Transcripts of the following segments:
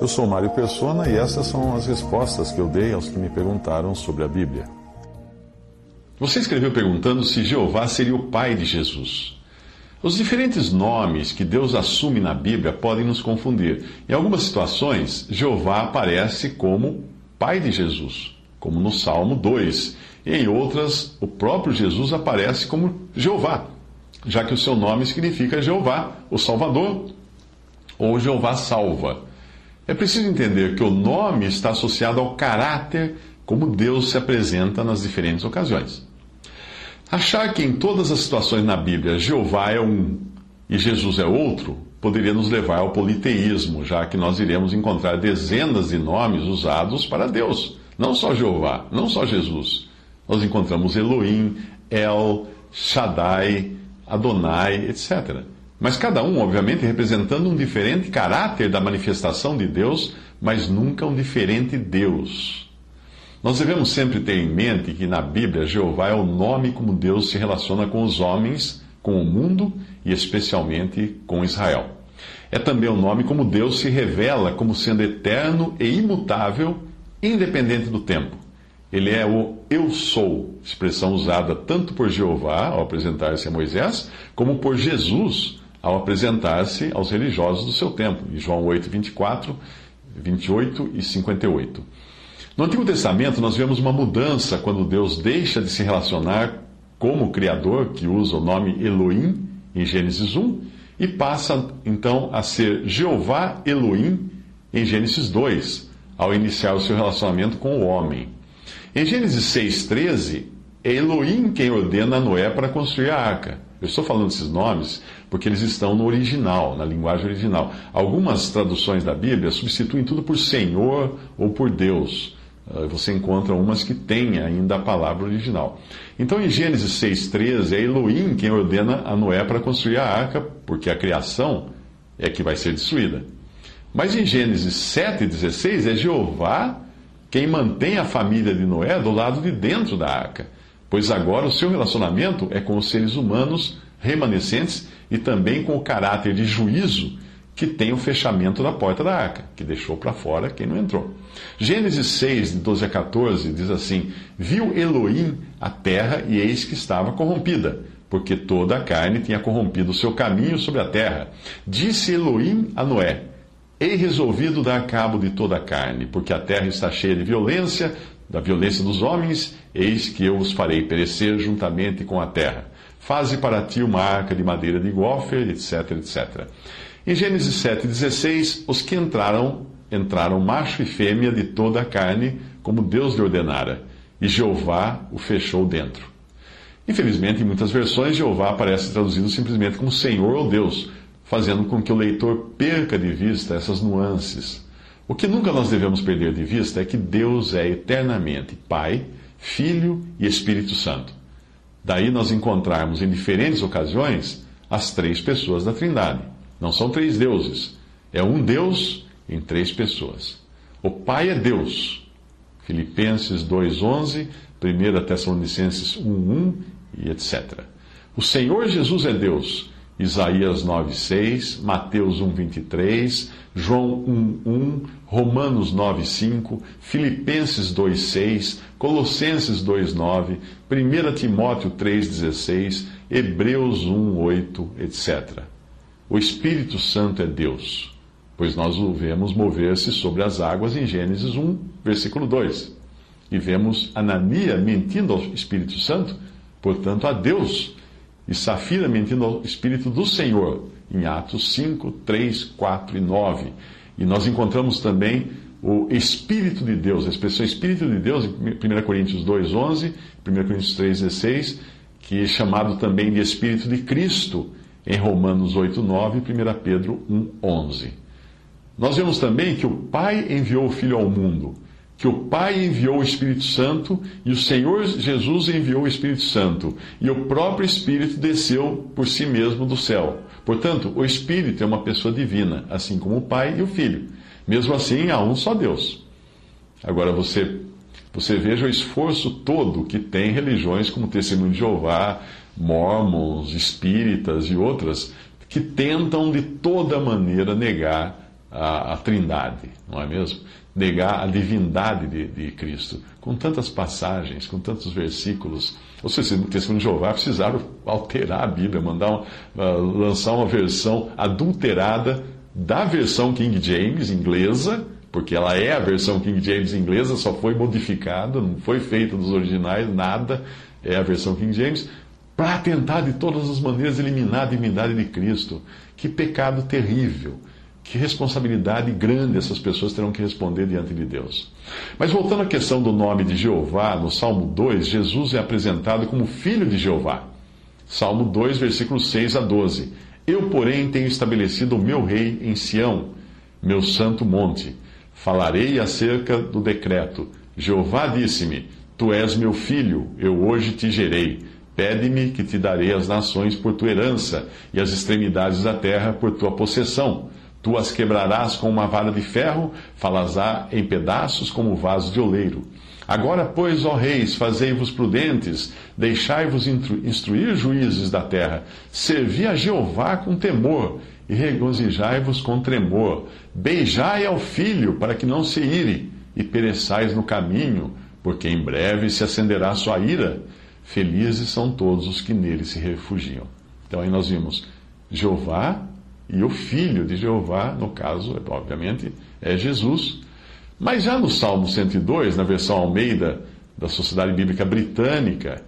Eu sou Mário Persona e essas são as respostas que eu dei aos que me perguntaram sobre a Bíblia. Você escreveu perguntando se Jeová seria o pai de Jesus. Os diferentes nomes que Deus assume na Bíblia podem nos confundir. Em algumas situações, Jeová aparece como pai de Jesus, como no Salmo 2. E em outras, o próprio Jesus aparece como Jeová, já que o seu nome significa Jeová, o Salvador, ou Jeová salva. É preciso entender que o nome está associado ao caráter como Deus se apresenta nas diferentes ocasiões. Achar que em todas as situações na Bíblia Jeová é um e Jesus é outro poderia nos levar ao politeísmo, já que nós iremos encontrar dezenas de nomes usados para Deus, não só Jeová, não só Jesus. Nós encontramos Elohim, El, Shaddai, Adonai, etc. Mas cada um, obviamente, representando um diferente caráter da manifestação de Deus, mas nunca um diferente Deus. Nós devemos sempre ter em mente que na Bíblia Jeová é o nome como Deus se relaciona com os homens, com o mundo e especialmente com Israel. É também o nome como Deus se revela como sendo eterno e imutável, independente do tempo. Ele é o Eu Sou, expressão usada tanto por Jeová ao apresentar-se a Moisés, como por Jesus ao apresentar-se aos religiosos do seu tempo, em João 8, 24, 28 e 58. No Antigo Testamento, nós vemos uma mudança quando Deus deixa de se relacionar como Criador, que usa o nome Elohim, em Gênesis 1, e passa então a ser Jeová Elohim, em Gênesis 2, ao iniciar o seu relacionamento com o homem. Em Gênesis 6,13, é Elohim quem ordena Noé para construir a arca. Eu estou falando esses nomes porque eles estão no original, na linguagem original. Algumas traduções da Bíblia substituem tudo por Senhor ou por Deus. Ah, você encontra umas que têm ainda a palavra original. Então, em Gênesis 6,13, é Elohim quem ordena a Noé para construir a arca, porque a criação é que vai ser destruída. Mas em Gênesis 7,16, é Jeová quem mantém a família de Noé do lado de dentro da arca, pois agora o seu relacionamento é com os seres humanos remanescentes e também com o caráter de juízo que tem o fechamento da porta da arca, que deixou para fora quem não entrou. Gênesis 6, de 12 a 14, diz assim: Viu Elohim a terra e eis que estava corrompida, porque toda a carne tinha corrompido o seu caminho sobre a terra. Disse Elohim a Noé: Hei resolvido dar cabo de toda a carne, porque a terra está cheia de violência, da violência dos homens, eis que eu os farei perecer juntamente com a terra. Faze para ti uma arca de madeira de gofer, etc, etc. Em Gênesis 7,16, os que entraram, entraram macho e fêmea de toda a carne, como Deus lhe ordenara, e Jeová o fechou dentro. Infelizmente, em muitas versões, Jeová aparece traduzido simplesmente como Senhor ou Deus, fazendo com que o leitor perca de vista essas nuances. O que nunca nós devemos perder de vista é que Deus é eternamente Pai, Filho e Espírito Santo. Daí nós encontrarmos em diferentes ocasiões as três pessoas da Trindade. Não são três deuses, é um Deus em três pessoas. O Pai é Deus. Filipenses 2:11, 1 Tessalonicenses 1:1 e etc. O Senhor Jesus é Deus. Isaías 9:6, Mateus 1:23, João 1:1, Romanos 9:5, Filipenses 2:6, Colossenses 2:9, 1 Timóteo 3:16, Hebreus 1:8, etc. O Espírito Santo é Deus, pois nós o vemos mover-se sobre as águas em Gênesis 1, versículo 2. E vemos Anania mentindo ao Espírito Santo, portanto a Deus, e Safira mentindo ao Espírito do Senhor, em Atos 5, 3, 4 e 9. E nós encontramos também o Espírito de Deus, a expressão Espírito de Deus em 1 Coríntios 2, 11, 1 Coríntios 3, 16, que é chamado também de Espírito de Cristo em Romanos 8, 9 e 1 Pedro 1, 11. Nós vemos também que o Pai enviou o Filho ao mundo, que o Pai enviou o Espírito Santo e o Senhor Jesus enviou o Espírito Santo, e o próprio Espírito desceu por si mesmo do céu. Portanto, o Espírito é uma pessoa divina, assim como o Pai e o Filho. Mesmo assim, há um só Deus. Agora você você veja o esforço todo que tem religiões como Testemunho de Jeová, Mormons, Espíritas e outras que tentam de toda maneira negar a, a Trindade, não é mesmo? Negar a divindade de, de, Cristo, com tantas passagens, com tantos versículos. Ou seja, o Testemunho de Jeová precisaram alterar a Bíblia, mandar uma, uh, lançar uma versão adulterada da versão King James inglesa porque ela é a versão King James inglesa, só foi modificada, não foi feita dos originais, nada, é a versão King James, para tentar de todas as maneiras eliminar a divindade de Cristo. Que pecado terrível, que responsabilidade grande essas pessoas terão que responder diante de Deus. Mas voltando à questão do nome de Jeová, no Salmo 2, Jesus é apresentado como filho de Jeová. Salmo 2, versículos 6 a 12. Eu, porém, tenho estabelecido o meu rei em Sião, meu santo monte. Falarei acerca do decreto. Jeová disse-me: Tu és meu filho, eu hoje te gerei. Pede-me que te darei as nações por tua herança e as extremidades da terra por tua possessão. Tu as quebrarás com uma vara de ferro, falazá em pedaços como vaso de oleiro. Agora, pois, ó reis, fazei-vos prudentes, deixai-vos instruir juízes da terra, servi a Jeová com temor e regozijai-vos com tremor. Beijai ao filho, para que não se ire, e pereçais no caminho, porque em breve se acenderá sua ira. Felizes são todos os que nele se refugiam. Então aí nós vimos Jeová e o filho de Jeová, no caso, obviamente, é Jesus. Mas já no Salmo 102, na versão Almeida da Sociedade Bíblica Britânica,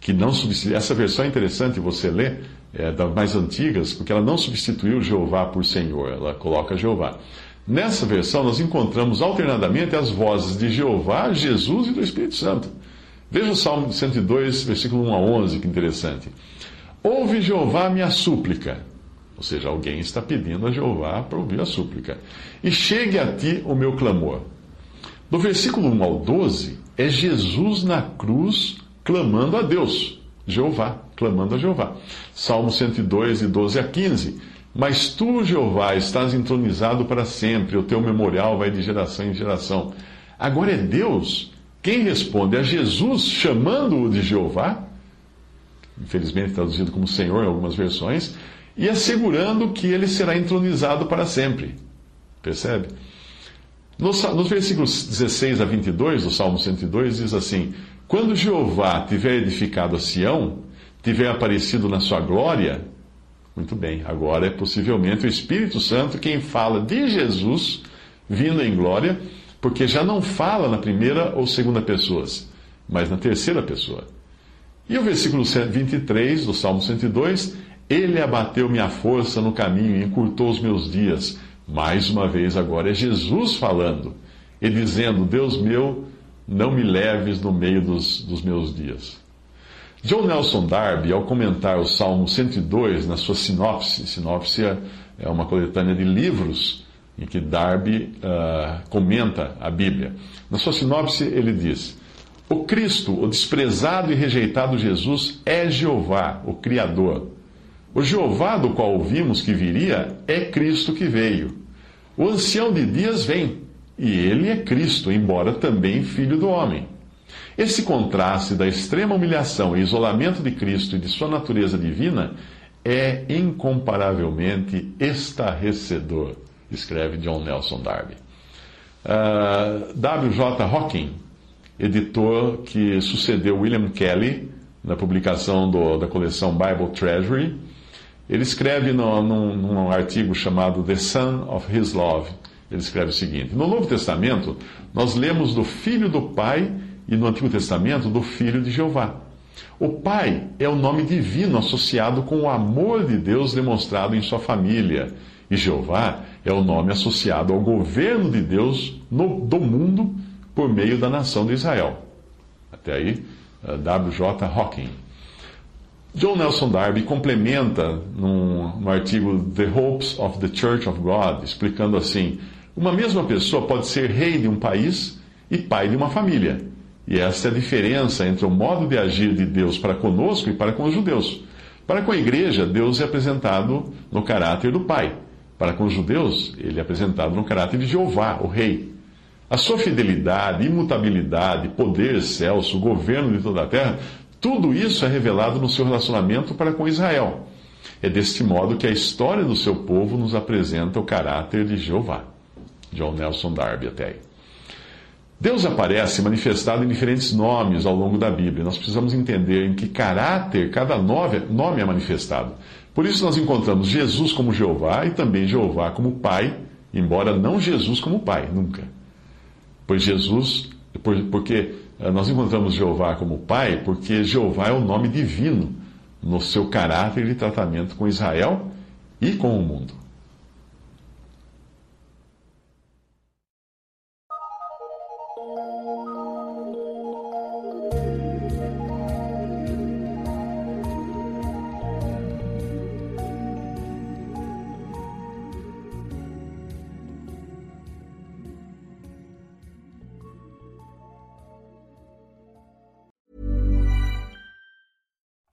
que não substitui, essa versão é interessante você ler, é, das mais antigas, porque ela não substituiu Jeová por Senhor, ela coloca Jeová. Nessa versão, nós encontramos alternadamente as vozes de Jeová, Jesus e do Espírito Santo. Veja o Salmo 102, versículo 1 a 11, que interessante. Ouve Jeová minha súplica. Ou seja, alguém está pedindo a Jeová para ouvir a súplica. E chegue a ti o meu clamor. Do versículo 1 ao 12, é Jesus na cruz clamando a Deus. Jeová, clamando a Jeová. Salmo 102, de 12 a 15. Mas tu, Jeová, estás entronizado para sempre, o teu memorial vai de geração em geração. Agora é Deus quem responde a Jesus, chamando-o de Jeová, infelizmente traduzido como Senhor em algumas versões, e assegurando que ele será entronizado para sempre. Percebe? Nos, nos versículos 16 a 22 do Salmo 102 diz assim: quando Jeová tiver edificado a Sião, tiver aparecido na sua glória, muito bem, agora é possivelmente o Espírito Santo quem fala de Jesus vindo em glória, porque já não fala na primeira ou segunda pessoas, mas na terceira pessoa. E o versículo 23 do Salmo 102: Ele abateu minha força no caminho e encurtou os meus dias. Mais uma vez, agora é Jesus falando e dizendo: Deus meu não me leves no meio dos, dos meus dias. John Nelson Darby, ao comentar o Salmo 102 na sua sinopse, sinopse é, uma coletânea de livros em que Darby uh, comenta a Bíblia. Na sua sinopse, ele diz: O Cristo, o desprezado e rejeitado Jesus, é Jeová, o Criador. O Jeová do qual ouvimos que viria é Cristo que veio. O ancião de dias vem e ele é Cristo, embora também filho do homem. Esse contraste da extrema humilhação e isolamento de Cristo e de sua natureza divina é incomparavelmente estarrecedor, escreve John Nelson Darby. Uh, ah, W.J. Hawking, editor que sucedeu William Kelly na publicação do, da coleção Bible Treasury, ele escreve no, num, num artigo chamado The Son of His Love ele escreve o seguinte: No Novo Testamento, nós lemos do Filho do Pai e no Antigo Testamento do Filho de Jeová. O Pai é o nome divino associado com o amor de Deus demonstrado em sua família. E Jeová é o nome associado ao governo de Deus no, do mundo por meio da nação de Israel. Até aí, eh, W.J. Hawking. John Nelson Darby complementa num, no artigo The Hopes of the Church of God, explicando assim: uma mesma pessoa pode ser rei de um país e pai de uma família. E essa é a diferença entre o modo de agir de Deus para conosco e para com os judeus. Para com a igreja, Deus é apresentado no caráter do Pai. Para com os judeus, ele é apresentado no caráter de Jeová, o Rei. A sua fidelidade, imutabilidade, poder excelso, governo de toda a terra, tudo isso é revelado no seu relacionamento para com Israel. É deste modo que a história do seu povo nos apresenta o caráter de Jeová. John Nelson Darby até aí. Deus aparece manifestado em diferentes nomes ao longo da Bíblia. Nós precisamos entender em que caráter cada nome é manifestado. Por isso nós encontramos Jesus como Jeová e também Jeová como Pai, embora não Jesus como Pai, nunca. Pois Jesus, porque nós encontramos Jeová como Pai, porque Jeová é o nome divino no seu caráter de tratamento com Israel e com o mundo.